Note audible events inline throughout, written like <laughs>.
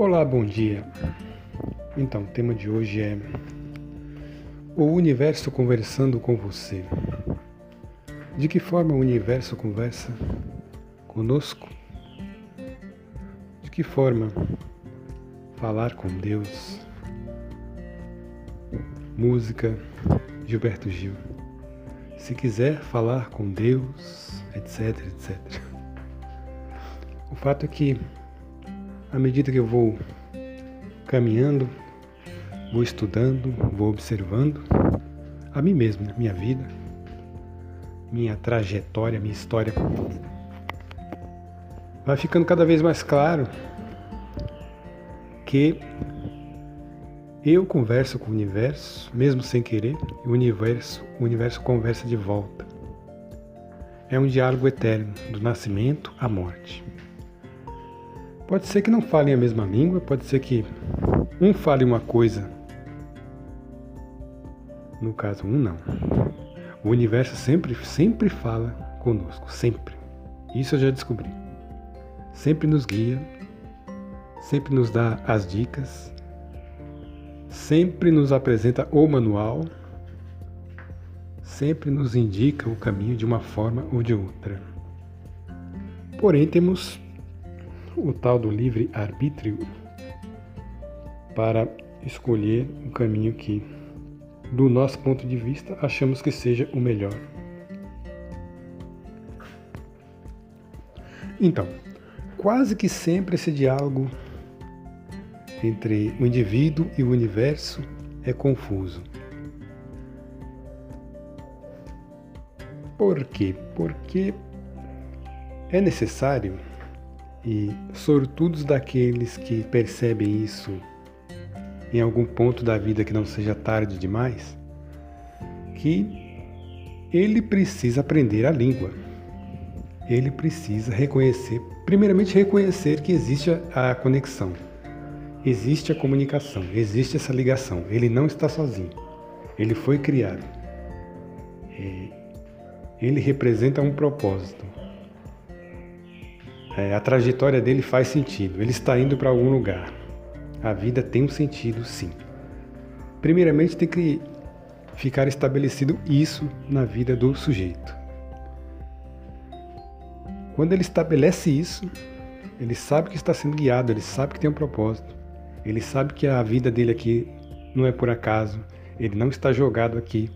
Olá, bom dia. Então, o tema de hoje é o universo conversando com você. De que forma o universo conversa conosco? De que forma falar com Deus? Música Gilberto Gil. Se quiser falar com Deus, etc, etc. O fato é que à medida que eu vou caminhando, vou estudando, vou observando a mim mesmo, né? minha vida, minha trajetória, minha história, vai ficando cada vez mais claro que eu converso com o universo, mesmo sem querer, e o universo, o universo conversa de volta. É um diálogo eterno, do nascimento à morte. Pode ser que não falem a mesma língua, pode ser que um fale uma coisa. No caso, um não. O universo sempre, sempre fala conosco, sempre. Isso eu já descobri. Sempre nos guia, sempre nos dá as dicas, sempre nos apresenta o manual, sempre nos indica o caminho de uma forma ou de outra. Porém, temos o tal do livre-arbítrio para escolher o caminho que, do nosso ponto de vista, achamos que seja o melhor. Então, quase que sempre esse diálogo entre o indivíduo e o universo é confuso. Por quê? Porque é necessário e sortudos daqueles que percebem isso em algum ponto da vida que não seja tarde demais, que ele precisa aprender a língua. Ele precisa reconhecer, primeiramente reconhecer que existe a conexão, existe a comunicação, existe essa ligação. Ele não está sozinho. Ele foi criado. É, ele representa um propósito é, a trajetória dele faz sentido, ele está indo para algum lugar. A vida tem um sentido, sim. Primeiramente, tem que ficar estabelecido isso na vida do sujeito. Quando ele estabelece isso, ele sabe que está sendo guiado, ele sabe que tem um propósito, ele sabe que a vida dele aqui não é por acaso, ele não está jogado aqui.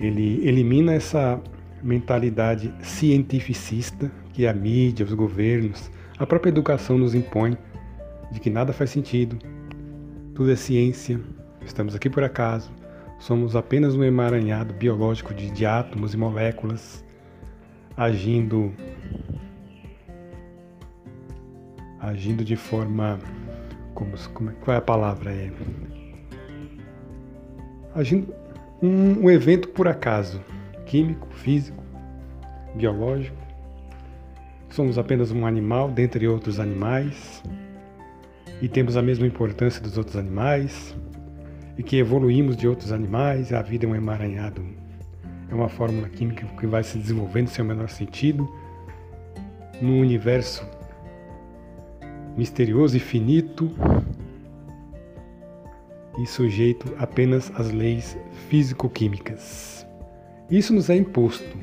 Ele elimina essa mentalidade cientificista que a mídia, os governos, a própria educação nos impõe de que nada faz sentido, tudo é ciência, estamos aqui por acaso, somos apenas um emaranhado biológico de, de átomos e moléculas agindo agindo de forma como, como qual é a palavra é agindo um, um evento por acaso. Químico, físico, biológico Somos apenas um animal dentre outros animais e temos a mesma importância dos outros animais e que evoluímos de outros animais. A vida é um emaranhado, é uma fórmula química que vai se desenvolvendo sem o menor sentido num universo misterioso e finito e sujeito apenas às leis físico-químicas. Isso nos é imposto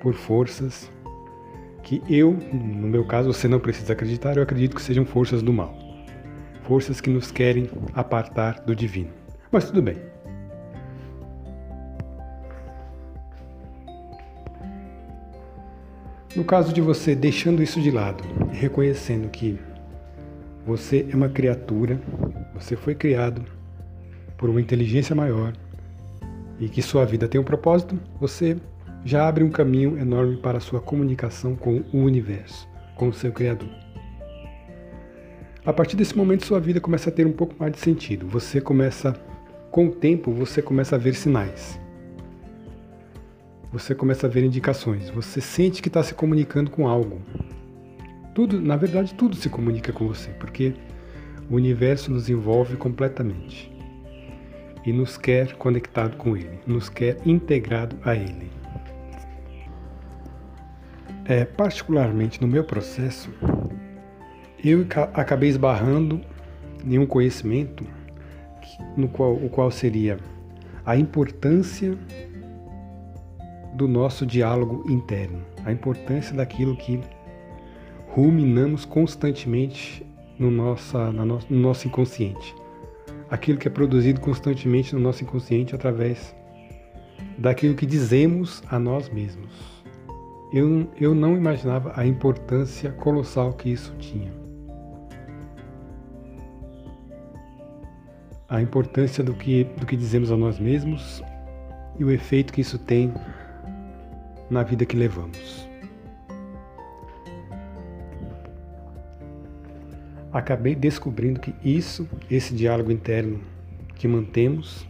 por forças que eu, no meu caso, você não precisa acreditar, eu acredito que sejam forças do mal. Forças que nos querem apartar do divino. Mas tudo bem. No caso de você deixando isso de lado e reconhecendo que você é uma criatura, você foi criado por uma inteligência maior e que sua vida tem um propósito, você já abre um caminho enorme para sua comunicação com o universo, com o seu Criador. A partir desse momento, sua vida começa a ter um pouco mais de sentido. Você começa, com o tempo, você começa a ver sinais. Você começa a ver indicações. Você sente que está se comunicando com algo. Tudo, na verdade, tudo se comunica com você, porque o universo nos envolve completamente e nos quer conectado com ele, nos quer integrado a ele. É, particularmente no meu processo, eu acabei esbarrando em um conhecimento no qual, o qual seria a importância do nosso diálogo interno, a importância daquilo que ruminamos constantemente no, nossa, no, no nosso inconsciente, aquilo que é produzido constantemente no nosso inconsciente através daquilo que dizemos a nós mesmos. Eu, eu não imaginava a importância colossal que isso tinha. A importância do que, do que dizemos a nós mesmos e o efeito que isso tem na vida que levamos. Acabei descobrindo que isso, esse diálogo interno que mantemos,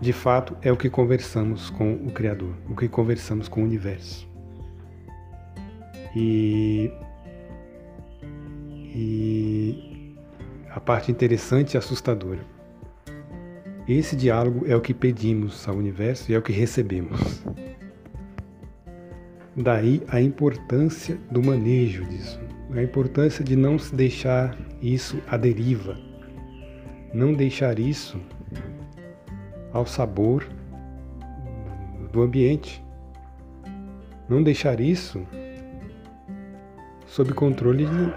de fato é o que conversamos com o Criador, o que conversamos com o universo. E, e a parte interessante e assustadora. Esse diálogo é o que pedimos ao universo e é o que recebemos. Daí a importância do manejo disso, a importância de não se deixar isso à deriva, não deixar isso ao sabor do ambiente, não deixar isso sob controle de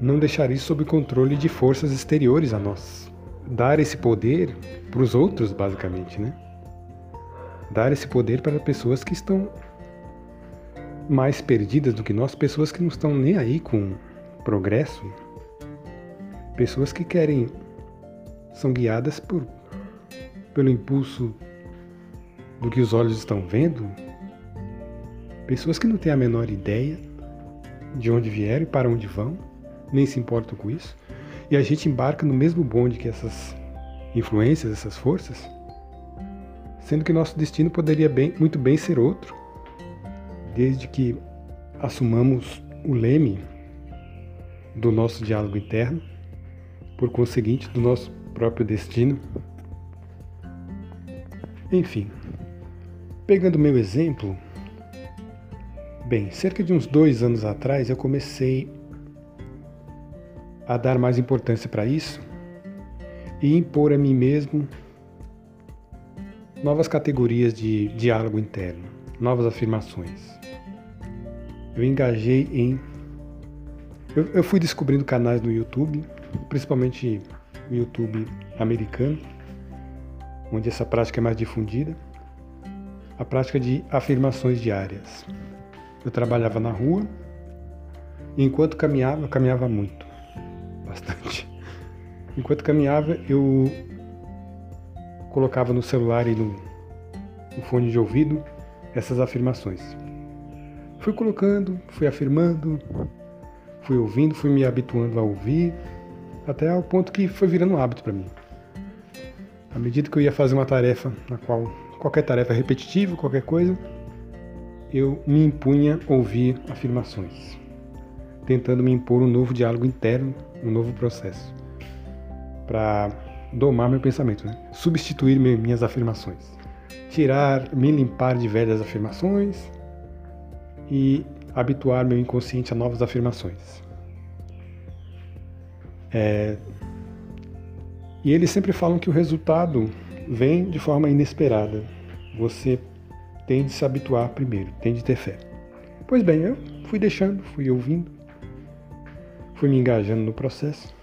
não deixar isso sob controle de forças exteriores a nós, dar esse poder para os outros basicamente, né? dar esse poder para pessoas que estão mais perdidas do que nós, pessoas que não estão nem aí com progresso, pessoas que querem são guiadas por pelo impulso do que os olhos estão vendo, pessoas que não têm a menor ideia de onde vieram e para onde vão, nem se importam com isso, e a gente embarca no mesmo bonde que essas influências, essas forças, sendo que nosso destino poderia bem, muito bem ser outro, desde que assumamos o leme do nosso diálogo interno, por conseguinte, do nosso próprio destino. Enfim, pegando meu exemplo, bem, cerca de uns dois anos atrás eu comecei a dar mais importância para isso e impor a mim mesmo novas categorias de diálogo interno, novas afirmações. Eu engajei em. Eu, eu fui descobrindo canais no YouTube, principalmente o YouTube americano, onde essa prática é mais difundida, a prática de afirmações diárias. Eu trabalhava na rua, e enquanto caminhava, eu caminhava muito, <laughs> bastante. Enquanto caminhava, eu colocava no celular e no, no fone de ouvido essas afirmações. Fui colocando, fui afirmando, fui ouvindo, fui me habituando a ouvir, até ao ponto que foi virando um hábito para mim. À medida que eu ia fazer uma tarefa, na qual qualquer tarefa repetitiva, qualquer coisa, eu me impunha ouvir afirmações, tentando me impor um novo diálogo interno, um novo processo, para domar meu pensamento, né? substituir minhas afirmações, tirar, me limpar de velhas afirmações e habituar meu inconsciente a novas afirmações. É... E eles sempre falam que o resultado vem de forma inesperada. Você tem de se habituar primeiro, tem de ter fé. Pois bem, eu fui deixando, fui ouvindo, fui me engajando no processo.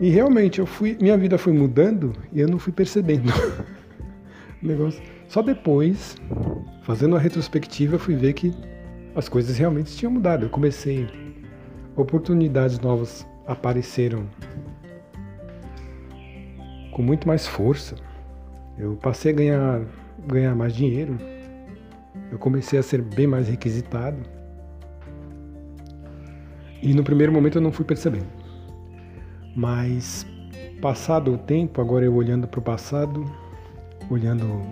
E realmente eu fui, minha vida foi mudando e eu não fui percebendo. <laughs> o negócio. Só depois, fazendo uma retrospectiva, eu fui ver que as coisas realmente tinham mudado. Eu comecei, oportunidades novas apareceram com muito mais força. Eu passei a ganhar, ganhar mais dinheiro. Eu comecei a ser bem mais requisitado. E no primeiro momento eu não fui percebendo. Mas passado o tempo, agora eu olhando para o passado, olhando,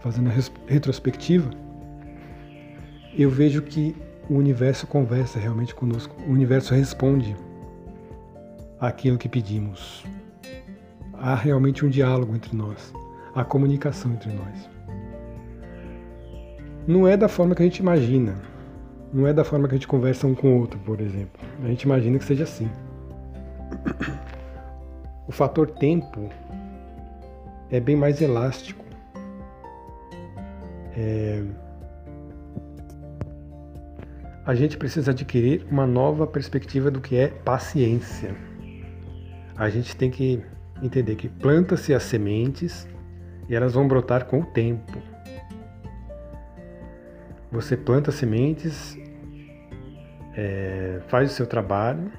fazendo a retrospectiva, eu vejo que o universo conversa realmente conosco. O universo responde àquilo que pedimos. Há realmente um diálogo entre nós, há comunicação entre nós. Não é da forma que a gente imagina, não é da forma que a gente conversa um com o outro, por exemplo. A gente imagina que seja assim. O fator tempo é bem mais elástico. É... A gente precisa adquirir uma nova perspectiva do que é paciência. A gente tem que entender que planta-se as sementes e elas vão brotar com o tempo. Você planta sementes, é, faz o seu trabalho,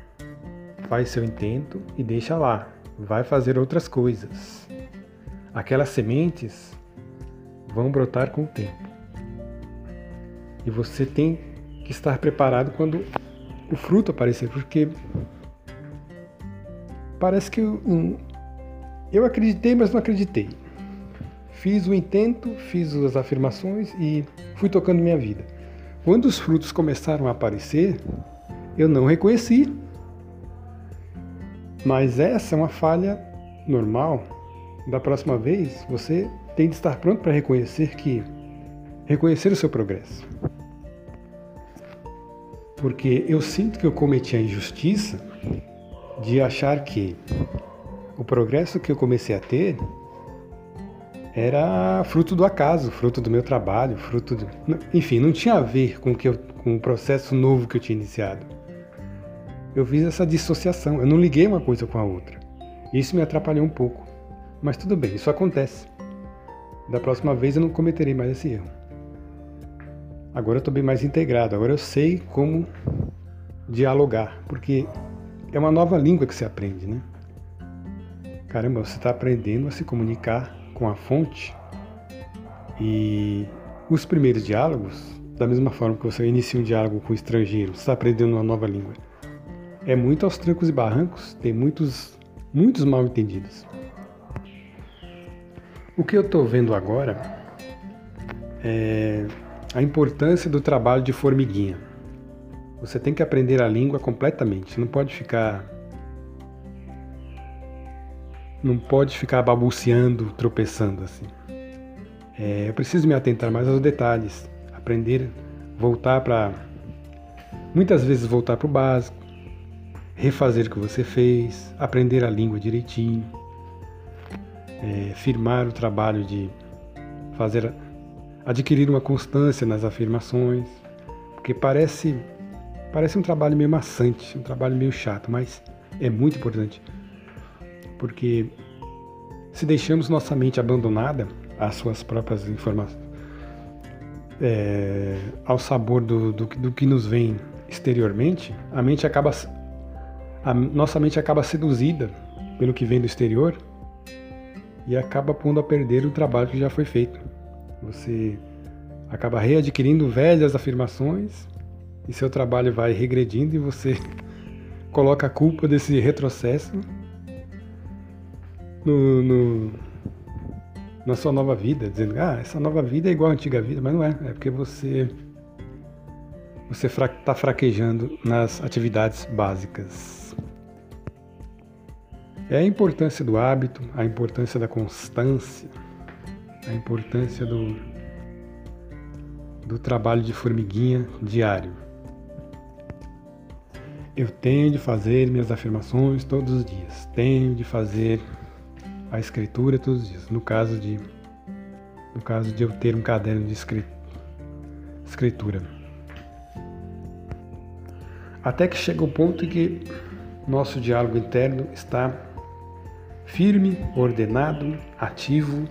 faz seu intento e deixa lá. Vai fazer outras coisas. Aquelas sementes vão brotar com o tempo. E você tem que estar preparado quando o fruto aparecer, porque parece que um, eu acreditei, mas não acreditei. Fiz o intento, fiz as afirmações e fui tocando minha vida. Quando os frutos começaram a aparecer, eu não reconheci. Mas essa é uma falha normal. Da próxima vez, você tem de estar pronto para reconhecer que reconhecer o seu progresso. Porque eu sinto que eu cometi a injustiça de achar que o progresso que eu comecei a ter era fruto do acaso, fruto do meu trabalho, fruto do... Enfim, não tinha a ver com, que eu, com o processo novo que eu tinha iniciado. Eu fiz essa dissociação, eu não liguei uma coisa com a outra. Isso me atrapalhou um pouco. Mas tudo bem, isso acontece. Da próxima vez eu não cometerei mais esse erro. Agora eu estou bem mais integrado, agora eu sei como dialogar, porque é uma nova língua que se aprende, né? Caramba, você está aprendendo a se comunicar com a fonte. E os primeiros diálogos, da mesma forma que você inicia um diálogo com um estrangeiro, você está aprendendo uma nova língua. É muito aos trancos e barrancos, tem muitos, muitos mal entendidos. O que eu estou vendo agora é a importância do trabalho de formiguinha. Você tem que aprender a língua completamente, não pode ficar não pode ficar balbuciando, tropeçando assim. É, eu preciso me atentar mais aos detalhes, aprender, voltar para. Muitas vezes voltar para o básico, refazer o que você fez, aprender a língua direitinho, é, firmar o trabalho de fazer. adquirir uma constância nas afirmações, porque parece. parece um trabalho meio maçante, um trabalho meio chato, mas é muito importante porque se deixamos nossa mente abandonada às suas próprias informações, é, ao sabor do, do, do, que nos vem exteriormente, a mente acaba, a nossa mente acaba seduzida pelo que vem do exterior e acaba pondo a perder o trabalho que já foi feito. Você acaba readquirindo velhas afirmações e seu trabalho vai regredindo e você <laughs> coloca a culpa desse retrocesso no, no, na sua nova vida, dizendo, ah, essa nova vida é igual à antiga vida, mas não é, é porque você você está fraquejando nas atividades básicas. É a importância do hábito, a importância da constância, a importância do, do trabalho de formiguinha diário. Eu tenho de fazer minhas afirmações todos os dias, tenho de fazer a escritura todos os dias. No caso de, no caso de eu ter um caderno de escritura. Até que chega o ponto em que nosso diálogo interno está firme, ordenado, ativo,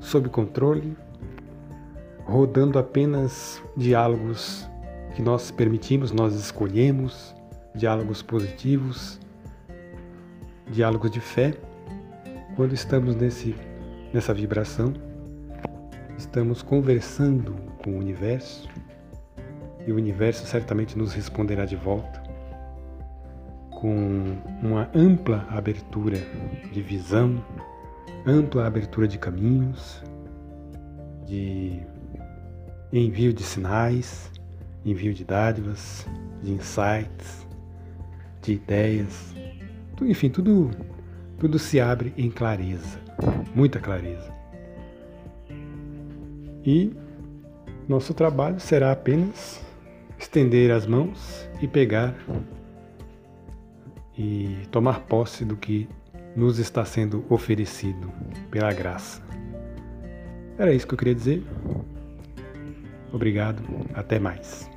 sob controle, rodando apenas diálogos que nós permitimos, nós escolhemos, diálogos positivos, diálogos de fé quando estamos nesse, nessa vibração, estamos conversando com o universo e o universo certamente nos responderá de volta com uma ampla abertura de visão, ampla abertura de caminhos, de envio de sinais, envio de dádivas, de insights, de ideias, enfim, tudo tudo se abre em clareza, muita clareza. E nosso trabalho será apenas estender as mãos e pegar e tomar posse do que nos está sendo oferecido pela graça. Era isso que eu queria dizer. Obrigado, até mais.